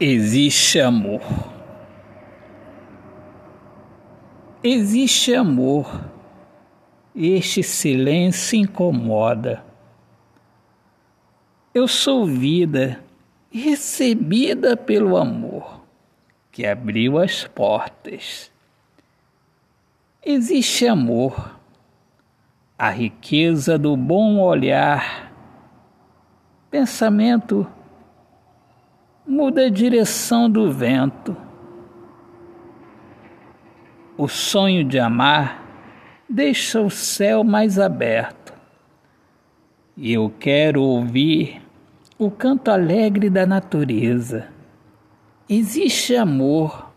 Existe amor. Existe amor. Este silêncio incomoda. Eu sou vida recebida pelo amor que abriu as portas. Existe amor, a riqueza do bom olhar, pensamento muda a direção do vento. O sonho de amar deixa o céu mais aberto. E eu quero ouvir o canto alegre da natureza. Existe amor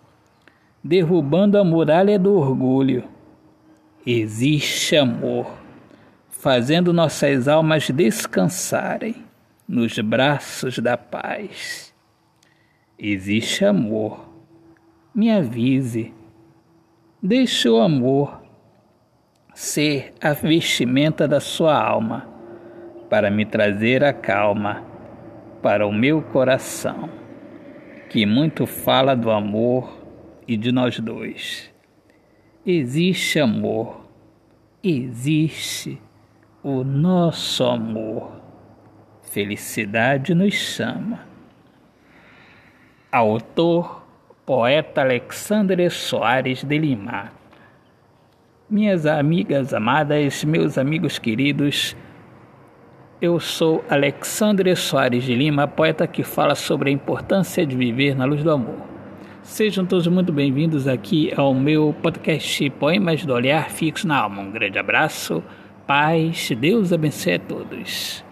derrubando a muralha do orgulho. Existe amor fazendo nossas almas descansarem nos braços da paz. Existe amor. Me avise. Deixe o amor ser a vestimenta da sua alma, para me trazer a calma para o meu coração, que muito fala do amor e de nós dois. Existe amor, existe o nosso amor. Felicidade nos chama Autor, poeta Alexandre Soares de Lima. Minhas amigas amadas, meus amigos queridos, eu sou Alexandre Soares de Lima, poeta que fala sobre a importância de viver na luz do amor. Sejam todos muito bem-vindos aqui ao meu podcast Poemas do Olhar Fixo na Alma. Um grande abraço, paz, Deus abençoe a todos.